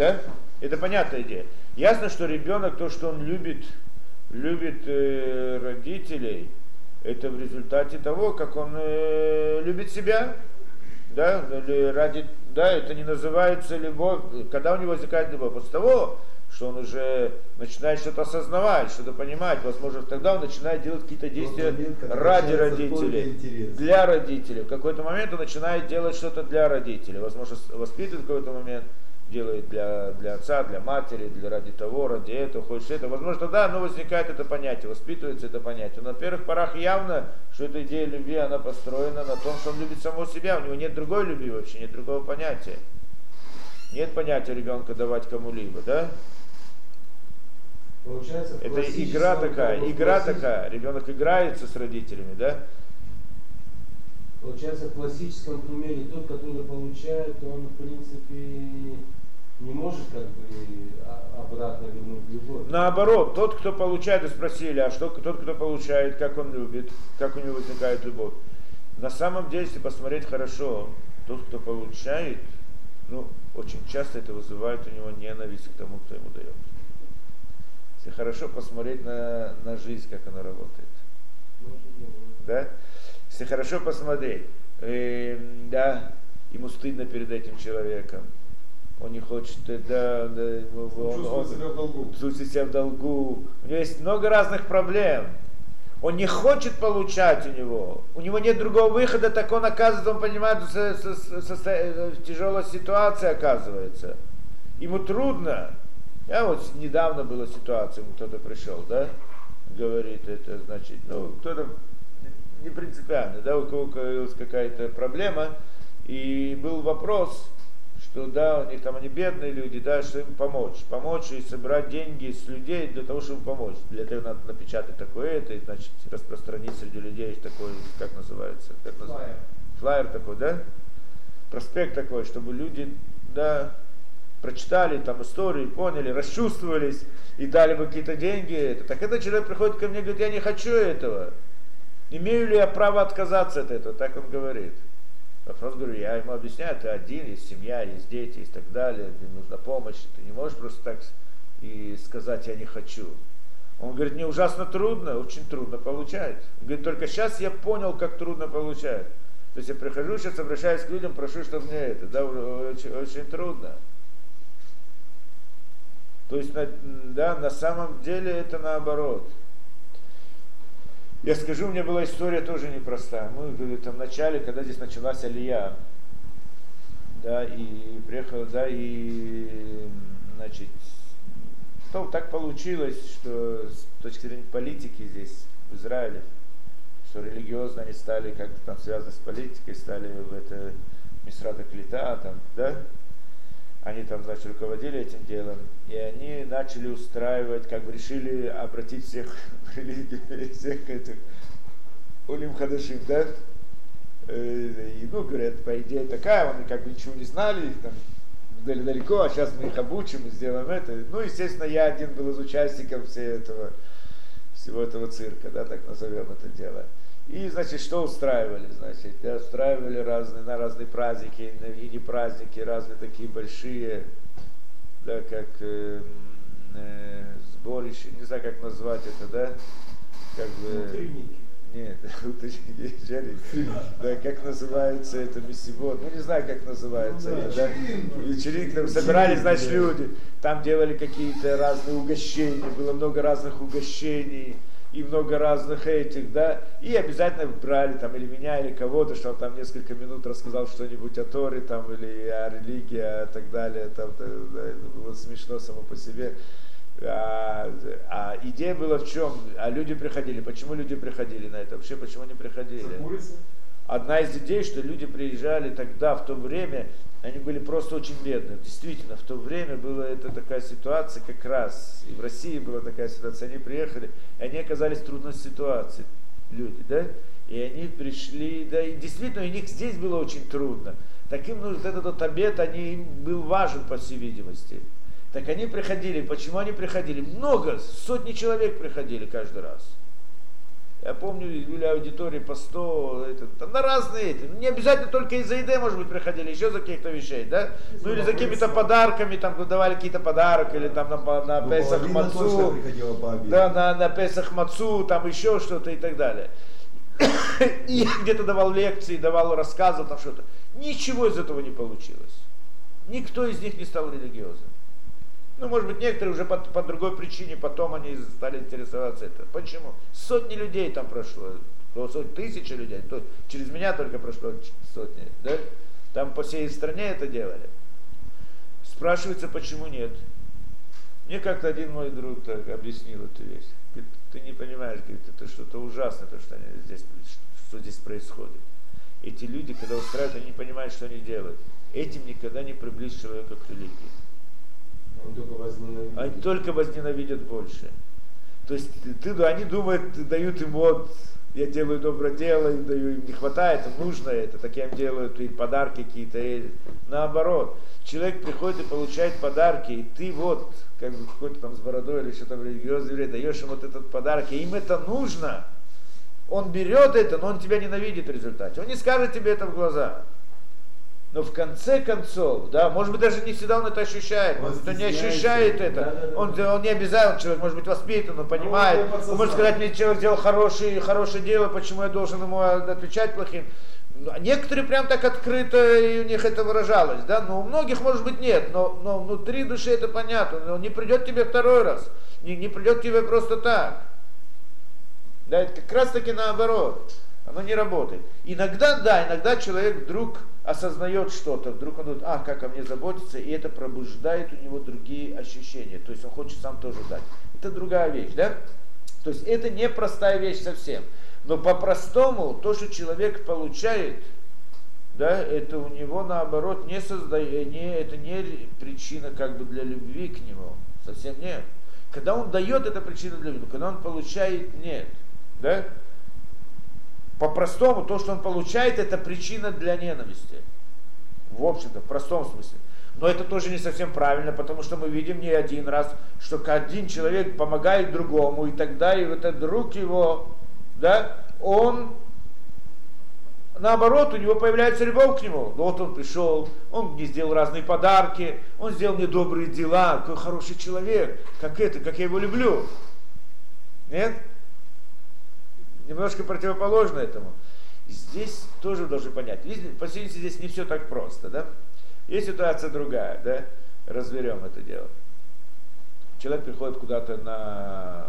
Да? Это понятная идея. Ясно, что ребенок, то, что он любит, любит э, родителей, это в результате того, как он э, любит себя. Да? Или ради, да, это не называется любовь. Когда у него возникает любовь? После того, что он уже начинает что-то осознавать, что-то понимать, возможно, тогда он начинает делать какие-то действия момент, ради родителей, для родителей. В какой-то момент он начинает делать что-то для родителей, возможно, воспитывает в какой-то момент, делает для, для отца, для матери, для ради того, ради этого, хочешь это. Возможно, тогда оно возникает это понятие, воспитывается это понятие. Но на первых порах явно, что эта идея любви, она построена на том, что он любит самого себя, у него нет другой любви вообще, нет другого понятия. Нет понятия ребенка давать кому-либо, да? Получается, это игра такая, игра такая. Ребенок играется с родителями, да? Получается, в классическом примере тот, который получает, он, в принципе, не может как бы а, обратно вернуть любовь. Наоборот, тот, кто получает, и спросили, а что тот, кто получает, как он любит, как у него возникает любовь. На самом деле, если посмотреть хорошо, тот, кто получает, ну, очень часто это вызывает у него ненависть к тому, кто ему дает. Если хорошо посмотреть на, на жизнь, как она работает. Да? Если хорошо посмотреть, э, да, ему стыдно перед этим человеком. Он не хочет, э, да, да он, он, он, себя в долгу. Чувствует себя в долгу. У него есть много разных проблем. Он не хочет получать у него. У него нет другого выхода, так он оказывается, он понимает, со, со, со, со, тяжелая ситуация оказывается. Ему трудно. Я вот недавно была ситуация, кто-то пришел, да, говорит, это значит, ну, кто-то не принципиально, да, у кого появилась какая-то проблема, и был вопрос, что да, у них там они бедные люди, да, что им помочь, помочь и собрать деньги с людей для того, чтобы помочь. Для этого надо напечатать такое это, и, значит, распространить среди людей такой, как называется, как называется? Флайер такой, да? Проспект такой, чтобы люди, да, прочитали там истории, поняли, расчувствовались и дали бы какие-то деньги. Это. Так этот человек приходит ко мне и говорит, я не хочу этого. Имею ли я право отказаться от этого? Так он говорит. Вопрос говорю, я ему объясняю, ты один, есть семья, есть дети, и так далее, тебе нужна помощь, ты не можешь просто так и сказать, я не хочу. Он говорит, мне ужасно трудно, очень трудно получать. Он говорит, только сейчас я понял, как трудно получать. То есть я прихожу, сейчас обращаюсь к людям, прошу, чтобы мне это, да, очень, очень трудно. То есть, да, на самом деле это наоборот. Я скажу, у меня была история тоже непростая. Мы в там, начале, когда здесь началась Алия, да, и приехал, да, и, значит, то так получилось, что с точки зрения политики здесь, в Израиле, что религиозно они стали как-то там связаны с политикой, стали в это Мисрата Клита, там, да, они там, значит, руководили этим делом, и они начали устраивать, как бы решили обратить всех в религию, всех этих улим хадашим, да? Э, и, ну, говорят, по идее такая, они как бы ничего не знали, их там далеко, а сейчас мы их обучим и сделаем это. Ну, естественно, я один был из участников всего этого, всего этого цирка, да, так назовем это дело. И, значит, что устраивали, значит, да, устраивали разные, на разные праздники, и не праздники, разные такие большие, да, как э, э, сборище, не знаю, как назвать это, да, как бы... Утренники. Нет, утренники, да, как называется это мессивод, ну не знаю, как называется, ну, да, вечеринки, там собирались, значит, люди, там делали какие-то разные угощения, было много разных угощений, и много разных этих, да, и обязательно брали там или меня, или кого-то, что он там несколько минут рассказал что-нибудь о Торе, там, или о религии, и так далее, там, да, это было смешно само по себе. А, а идея была в чем? А люди приходили. Почему люди приходили на это? Вообще, почему они приходили? Одна из идей, что люди приезжали тогда, в то время, они были просто очень бедные. Действительно, в то время была это такая ситуация как раз. И в России была такая ситуация. Они приехали, и они оказались в трудной ситуации, люди, да? И они пришли, да, и действительно, у них здесь было очень трудно. Таким нужен этот, этот обед, они, им был важен, по всей видимости. Так они приходили. Почему они приходили? Много, сотни человек приходили каждый раз. Я помню, были аудитории по 100, это, на разные, не обязательно только из-за еды, может быть, приходили, еще за каких-то вещей, да? Ну или за какими-то подарками, там давали какие-то подарки, или там на, на Ну, Песах Мацу, да, на, на Песах Мацу, там еще что-то и так далее. И где-то давал лекции, давал рассказы, там что-то. Ничего из этого не получилось. Никто из них не стал религиозным. Ну, может быть, некоторые уже по, по другой причине, потом они стали интересоваться это. Почему? Сотни людей там прошло, сотни, тысячи людей, то через меня только прошло сотни, да? Там по всей стране это делали. Спрашивается, почему нет. Мне как-то один мой друг так объяснил эту вещь. Говорит, ты не понимаешь, говорит, это что-то ужасное, то, что, они здесь, что здесь происходит. Эти люди, когда устраивают, они не понимают, что они делают. Этим никогда не приблизить человека к религии. Только возненавидит. Они только возненавидят больше. То есть ты, они думают, дают им вот, я делаю доброе дело, им даю, им не хватает, им нужно это, так я им делаю и подарки какие-то. наоборот, человек приходит и получает подарки, и ты вот, как бы какой-то там с бородой или что-то религиозный еврей, даешь ему вот этот подарок, и им это нужно. Он берет это, но он тебя ненавидит в результате. Он не скажет тебе это в глаза. Но в конце концов, да, может быть, даже не всегда он это ощущает, Он может он не ощущает это. Да-да-да. Он, он не обязательно, человек может быть воспитан, он понимает. он Он может сказать, мне человек сделал хорошее, хорошее дело, почему я должен ему отвечать плохим. Ну, а Некоторые прям так открыто, и у них это выражалось, да, но у многих, может быть, нет, но, но внутри души это понятно, он не придет тебе второй раз, не, не придет тебе просто так. Да, это как раз таки наоборот. Оно не работает. Иногда, да, иногда человек вдруг осознает что-то, вдруг он думает, а, как о мне заботиться, и это пробуждает у него другие ощущения. То есть он хочет сам тоже дать. Это другая вещь, да? То есть это не простая вещь совсем. Но по-простому то, что человек получает, да, это у него наоборот не создает, не, это не причина как бы для любви к нему. Совсем нет. Когда он дает, это причина для любви. Но когда он получает, нет. Да? По-простому, то, что он получает, это причина для ненависти. В общем-то, в простом смысле. Но это тоже не совсем правильно, потому что мы видим не один раз, что один человек помогает другому, и тогда и этот друг его, да, он, наоборот, у него появляется любовь к нему. Ну, Вот он пришел, он мне сделал разные подарки, он сделал мне добрые дела, какой хороший человек, как это, как я его люблю. Нет? Немножко противоположно этому. Здесь тоже должны понять. По сути, здесь не все так просто, да? Есть ситуация другая, да? Разберем это дело. Человек приходит куда-то на,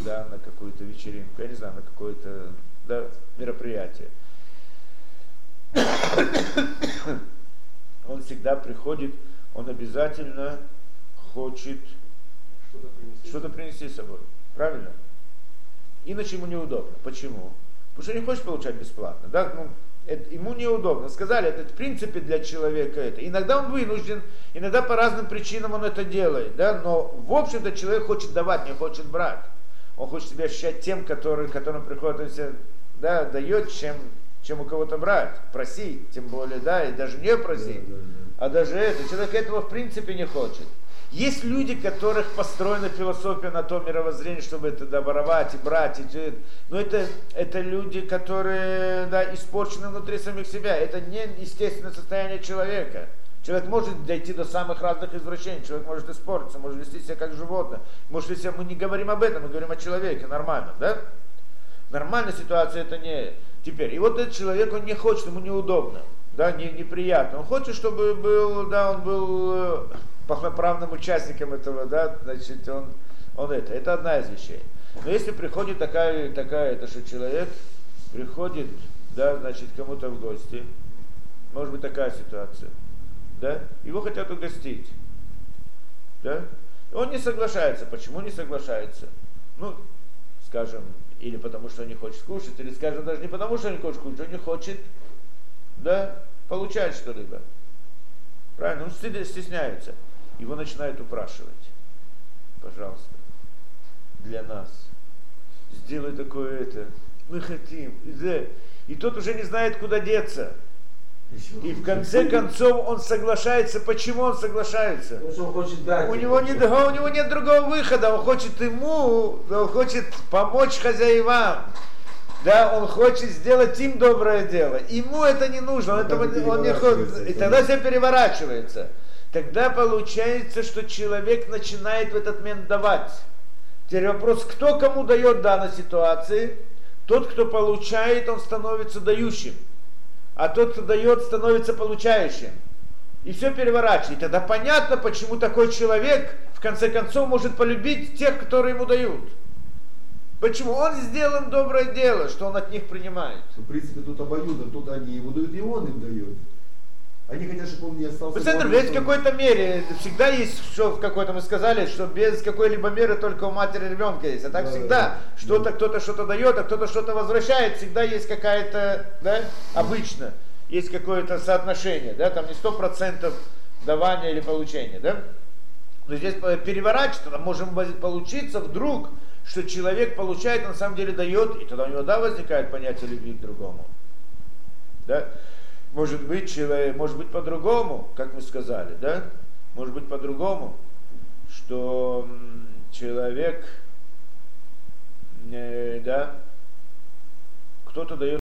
да, на какую-то вечеринку, я не знаю, на какое-то да, мероприятие. Он всегда приходит, он обязательно хочет Что-то принести. что-то принести с собой. Правильно? Иначе ему неудобно. Почему? Потому что не хочет получать бесплатно. Да? Ну, это, ему неудобно. Сказали, это в принципе для человека это. Иногда он вынужден, иногда по разным причинам он это делает. Да? Но в общем-то человек хочет давать, не хочет брать. Он хочет себя ощущать тем, который, которым приходит, он себе, да, дает, чем, чем у кого-то брать. Просить, тем более, да, и даже не просить. Да, да, да. А даже это, человек этого в принципе не хочет. Есть люди, которых построена философия на то мировоззрение, чтобы это да, и брать. И, но это, это люди, которые да, испорчены внутри самих себя. Это не естественное состояние человека. Человек может дойти до самых разных извращений, человек может испортиться, может вести себя как животное. Может вести себя, мы не говорим об этом, мы говорим о человеке, нормально, да? Нормальная ситуация это не теперь. И вот этот человек, он не хочет, ему неудобно, да, не, неприятно. Он хочет, чтобы был, да, он был э, полноправным участником этого, да, значит, он, он это. Это одна из вещей. Но если приходит такая, такая, это что человек приходит, да, значит, кому-то в гости, может быть такая ситуация, да, его хотят угостить, да, он не соглашается. Почему не соглашается? Ну, скажем, или потому что он не хочет кушать, или, скажем, даже не потому что он не хочет кушать, он не хочет, да, получать что-либо. Правильно? Он стесняется. Его начинают упрашивать. Пожалуйста, для нас. Сделай такое это. Мы хотим. И, тот уже не знает, куда деться. И в конце концов он соглашается. Почему он соглашается? Потому что он хочет дать. У него, нет, у него нет другого выхода. Он хочет ему, он хочет помочь хозяевам. Да, он хочет сделать им доброе дело. Ему это не нужно. Он, этого, он не хочет. И тогда да. все переворачивается. Тогда получается, что человек начинает в этот момент давать. Теперь вопрос, кто кому дает в данной ситуации? Тот, кто получает, он становится дающим. А тот, кто дает, становится получающим. И все переворачивает. Тогда понятно, почему такой человек в конце концов может полюбить тех, которые ему дают. Почему? Он сделал доброе дело, что он от них принимает. В принципе, тут обоюдно. Тут они ему дают, и он им дает. Чтобы он не остался. Центр в какой-то мере, всегда есть, что в какой-то мы сказали, что без какой-либо меры только у матери ребенка есть. А так Да, всегда да, что-то да. кто-то что-то дает, а кто-то что-то возвращает, всегда есть какая-то, да, обычно есть какое-то соотношение, да, там не сто процентов давания или получения, да. Но здесь э, переворачивается, быть получиться вдруг, что человек получает, на самом деле дает, и тогда у него, да, возникает понятие любви к другому. Да? Может быть, человек, может быть по-другому, как мы сказали, да? Может быть по-другому, что человек, э, да, кто-то дает